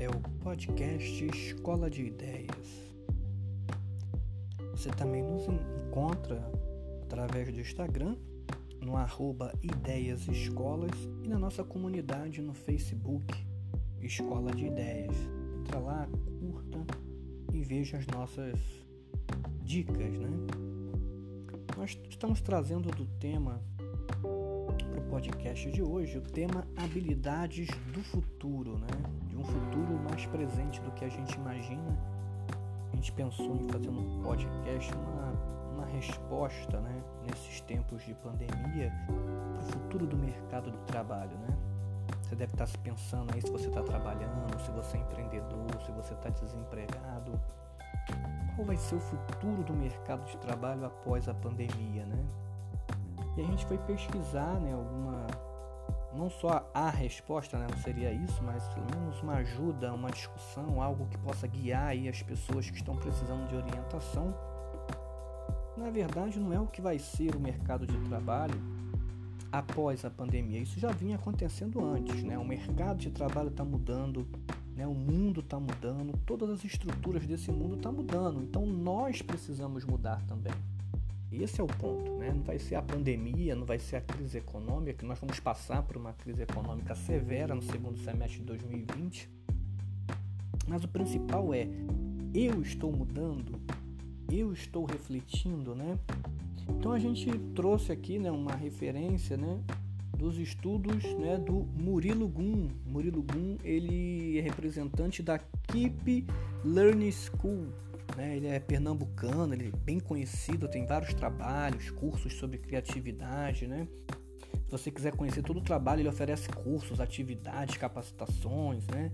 É o podcast Escola de Ideias. Você também nos encontra através do Instagram, no arroba Ideias Escolas e na nossa comunidade no Facebook, Escola de Ideias. Entra lá, curta e veja as nossas dicas, né? Nós estamos trazendo do tema para o podcast de hoje o tema habilidades do futuro, né? Um futuro mais presente do que a gente imagina. A gente pensou em fazer um podcast uma, uma resposta, né? Nesses tempos de pandemia para o futuro do mercado do trabalho, né? Você deve estar se pensando aí se você está trabalhando, se você é empreendedor, se você está desempregado qual vai ser o futuro do mercado de trabalho após a pandemia, né? E a gente foi pesquisar, né, alguma não só a resposta, né, não seria isso, mas pelo menos uma ajuda, uma discussão, algo que possa guiar aí as pessoas que estão precisando de orientação. Na verdade, não é o que vai ser o mercado de trabalho após a pandemia. Isso já vinha acontecendo antes, né? O mercado de trabalho está mudando, né? O mundo está mudando, todas as estruturas desse mundo estão tá mudando. Então nós precisamos mudar também. Esse é o ponto, né? Não vai ser a pandemia, não vai ser a crise econômica, que nós vamos passar por uma crise econômica severa no segundo semestre de 2020. Mas o principal é, eu estou mudando, eu estou refletindo, né? Então a gente trouxe aqui, né, uma referência, né, dos estudos né, do Murilo Gun. Murilo Gun ele é representante da Keep Learning School. Né? Ele é pernambucano, ele é bem conhecido, tem vários trabalhos, cursos sobre criatividade. Né? Se você quiser conhecer todo o trabalho, ele oferece cursos, atividades, capacitações. Né?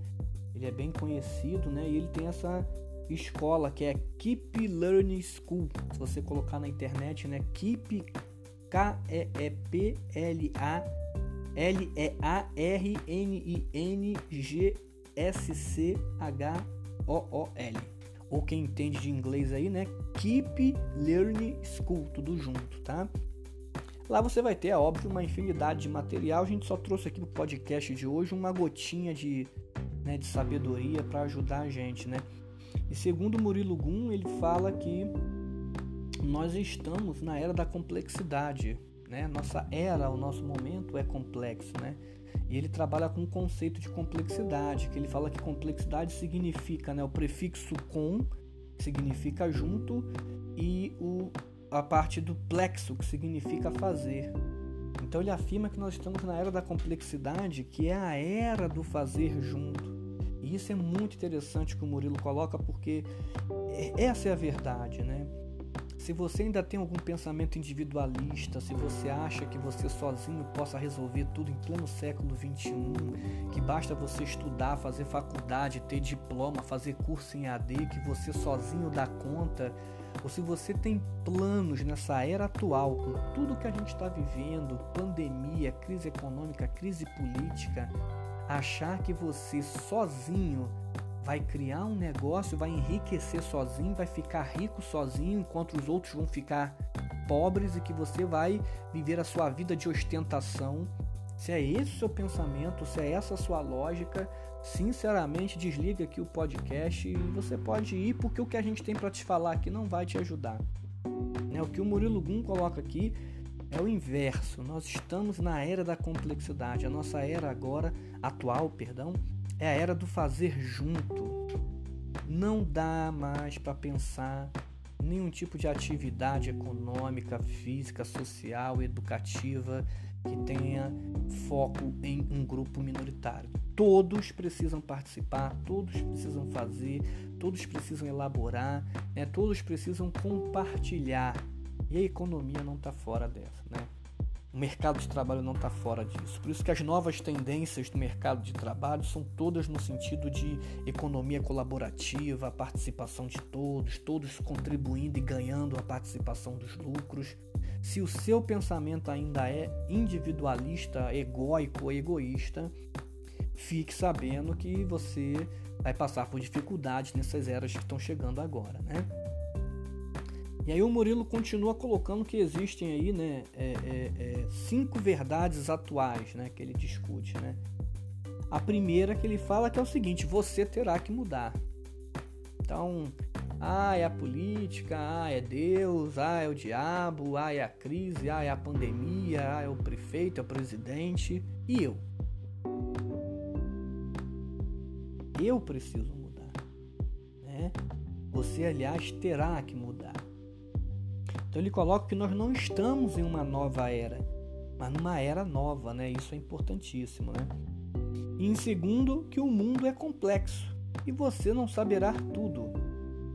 Ele é bem conhecido né? e ele tem essa escola que é Keep Learning School. Se você colocar na internet, né? Keep K-E-E-P-L-A-R-N-I-N-G-S-C-H-O-O-L. Ou quem entende de inglês aí, né? Keep Learning School, tudo junto, tá? Lá você vai ter, é óbvio, uma infinidade de material. A gente só trouxe aqui pro podcast de hoje uma gotinha de, né, de sabedoria para ajudar a gente, né? E segundo Murilo Gun, ele fala que nós estamos na era da complexidade, né? Nossa era, o nosso momento é complexo, né? E ele trabalha com o conceito de complexidade, que ele fala que complexidade significa, né, o prefixo com, que significa junto, e o, a parte do plexo, que significa fazer. Então ele afirma que nós estamos na era da complexidade, que é a era do fazer junto. E isso é muito interessante que o Murilo coloca, porque essa é a verdade, né? Se você ainda tem algum pensamento individualista, se você acha que você sozinho possa resolver tudo em pleno século 21, que basta você estudar, fazer faculdade, ter diploma, fazer curso em AD, que você sozinho dá conta, ou se você tem planos nessa era atual, com tudo que a gente está vivendo, pandemia, crise econômica, crise política, achar que você sozinho vai criar um negócio, vai enriquecer sozinho, vai ficar rico sozinho, enquanto os outros vão ficar pobres e que você vai viver a sua vida de ostentação. Se é esse o seu pensamento, se é essa a sua lógica, sinceramente desliga aqui o podcast e você pode ir porque o que a gente tem para te falar aqui não vai te ajudar. Né? O que o Murilo Gum coloca aqui é o inverso. Nós estamos na era da complexidade. A nossa era agora, atual, perdão, é a era do fazer junto. Não dá mais para pensar nenhum tipo de atividade econômica, física, social, educativa que tenha foco em um grupo minoritário. Todos precisam participar, todos precisam fazer, todos precisam elaborar, né? todos precisam compartilhar. E a economia não está fora dessa, né? O mercado de trabalho não está fora disso. Por isso que as novas tendências do mercado de trabalho são todas no sentido de economia colaborativa, a participação de todos, todos contribuindo e ganhando a participação dos lucros. Se o seu pensamento ainda é individualista, egóico ou egoísta, fique sabendo que você vai passar por dificuldades nessas eras que estão chegando agora, né? E aí o Murilo continua colocando que existem aí, né, é, é, é, cinco verdades atuais, né, que ele discute, né. a primeira que ele fala que é o seguinte: você terá que mudar. Então, ah, é a política, ah, é Deus, ah, é o diabo, ah, é a crise, ah, é a pandemia, ah, é o prefeito, é o presidente. E eu? Eu preciso mudar. Né? Você, aliás, terá que mudar. Então ele coloca que nós não estamos em uma nova era, mas numa era nova, né? Isso é importantíssimo, né? E em segundo, que o mundo é complexo e você não saberá tudo.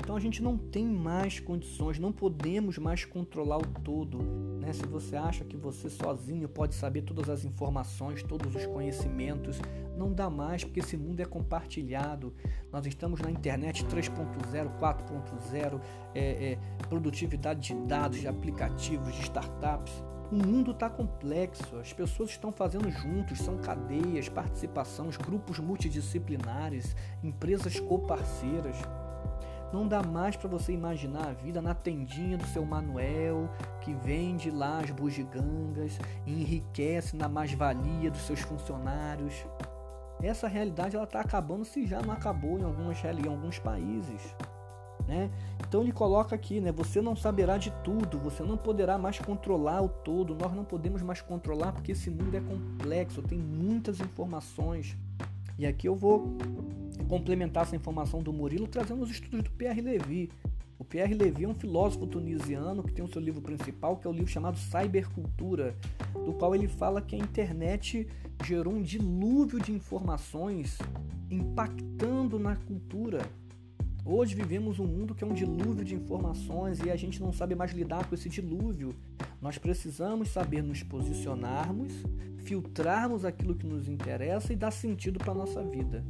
Então a gente não tem mais condições, não podemos mais controlar o todo. Né? Se você acha que você sozinho pode saber todas as informações, todos os conhecimentos, não dá mais, porque esse mundo é compartilhado. Nós estamos na internet 3.0, 4.0, é, é, produtividade de dados, de aplicativos, de startups. O mundo está complexo, as pessoas estão fazendo juntos, são cadeias, participações, grupos multidisciplinares, empresas coparceiras. Não dá mais para você imaginar a vida na tendinha do seu Manuel, que vende lá as bugigangas enriquece na mais-valia dos seus funcionários. Essa realidade ela está acabando se já não acabou em, algumas, em alguns países. Né? Então ele coloca aqui, né? Você não saberá de tudo, você não poderá mais controlar o todo, nós não podemos mais controlar porque esse mundo é complexo, tem muitas informações. E aqui eu vou complementar essa informação do Murilo trazendo os estudos do Pierre Levy. O Pierre Levy é um filósofo tunisiano que tem o seu livro principal, que é o livro chamado Cybercultura, do qual ele fala que a internet gerou um dilúvio de informações impactando na cultura. Hoje vivemos um mundo que é um dilúvio de informações e a gente não sabe mais lidar com esse dilúvio. Nós precisamos saber nos posicionarmos, filtrarmos aquilo que nos interessa e dar sentido para a nossa vida.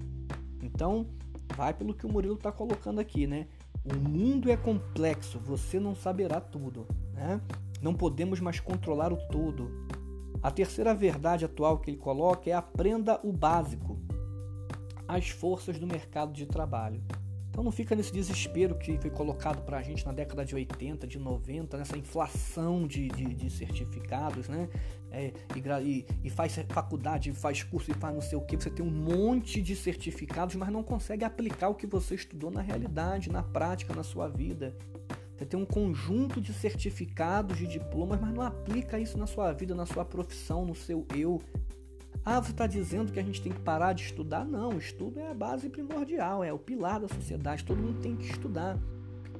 Então, vai pelo que o Murilo está colocando aqui, né? O mundo é complexo, você não saberá tudo, né? Não podemos mais controlar o todo. A terceira verdade atual que ele coloca é aprenda o básico, as forças do mercado de trabalho. Então não fica nesse desespero que foi colocado para a gente na década de 80, de 90, nessa inflação de, de, de certificados, né? É, e, e, faz faculdade, faz curso e faz não sei o que. Você tem um monte de certificados, mas não consegue aplicar o que você estudou na realidade, na prática, na sua vida. Você tem um conjunto de certificados, de diplomas, mas não aplica isso na sua vida, na sua profissão, no seu eu, ah, você está dizendo que a gente tem que parar de estudar? Não, o estudo é a base primordial, é o pilar da sociedade, todo mundo tem que estudar.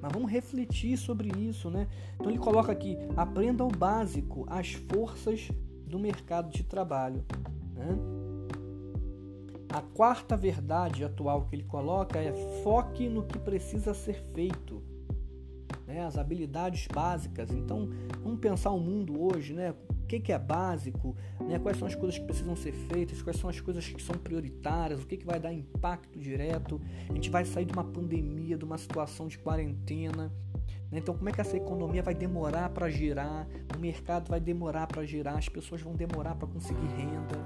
Mas vamos refletir sobre isso, né? Então ele coloca aqui: aprenda o básico, as forças do mercado de trabalho. Né? A quarta verdade atual que ele coloca é foque no que precisa ser feito. Né? As habilidades básicas. Então, vamos pensar o mundo hoje, né? Que, que é básico, né? quais são as coisas que precisam ser feitas, quais são as coisas que são prioritárias, o que, que vai dar impacto direto. A gente vai sair de uma pandemia, de uma situação de quarentena. Né? Então, como é que essa economia vai demorar para girar? O mercado vai demorar para girar, as pessoas vão demorar para conseguir renda.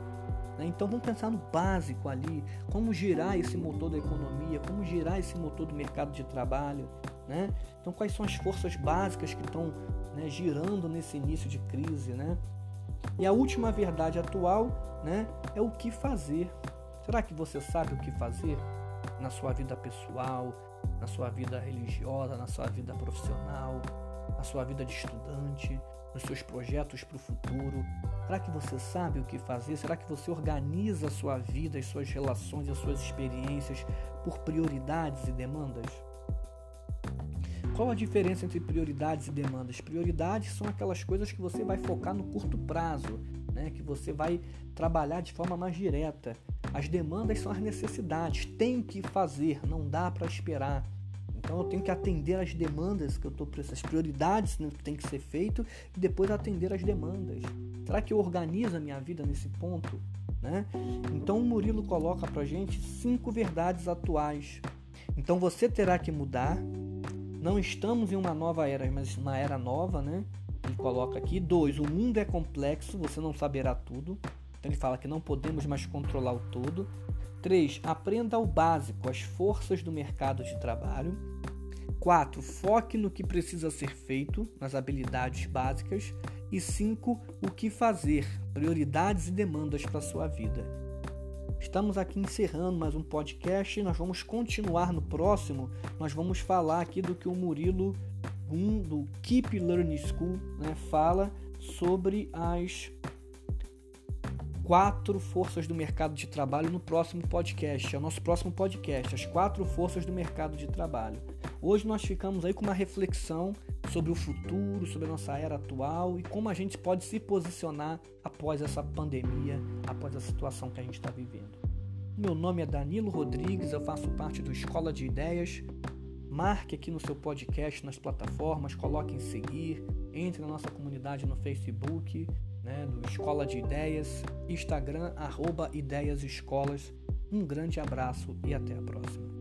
Né? Então vamos pensar no básico ali, como girar esse motor da economia, como girar esse motor do mercado de trabalho. Né? Então quais são as forças básicas que estão né, girando nesse início de crise? Né? E a última verdade atual né, é o que fazer. Será que você sabe o que fazer na sua vida pessoal, na sua vida religiosa, na sua vida profissional, na sua vida de estudante, nos seus projetos para o futuro? Será que você sabe o que fazer? Será que você organiza a sua vida, as suas relações, as suas experiências por prioridades e demandas? Qual a diferença entre prioridades e demandas? Prioridades são aquelas coisas que você vai focar no curto prazo, né? que você vai trabalhar de forma mais direta. As demandas são as necessidades, tem que fazer, não dá para esperar. Então eu tenho que atender as demandas que eu estou essas prioridades né, que tem que ser feito e depois atender as demandas. Será que eu organizo a minha vida nesse ponto? Né? Então o Murilo coloca para gente cinco verdades atuais. Então você terá que mudar, não estamos em uma nova era, mas uma era nova, né? Ele coloca aqui. Dois, o mundo é complexo, você não saberá tudo. Então ele fala que não podemos mais controlar o todo. Três, aprenda o básico, as forças do mercado de trabalho. 4. Foque no que precisa ser feito, nas habilidades básicas. E 5. O que fazer, prioridades e demandas para sua vida. Estamos aqui encerrando mais um podcast. Nós vamos continuar no próximo. Nós vamos falar aqui do que o Murilo do Keep Learning School né, fala sobre as quatro forças do mercado de trabalho no próximo podcast. É o nosso próximo podcast, as quatro forças do mercado de trabalho. Hoje nós ficamos aí com uma reflexão sobre o futuro, sobre a nossa era atual e como a gente pode se posicionar após essa pandemia, após a situação que a gente está vivendo. Meu nome é Danilo Rodrigues, eu faço parte do Escola de Ideias. Marque aqui no seu podcast, nas plataformas, coloque em seguir, entre na nossa comunidade no Facebook, né, do Escola de Ideias, Instagram, arroba Ideias Escolas. Um grande abraço e até a próxima.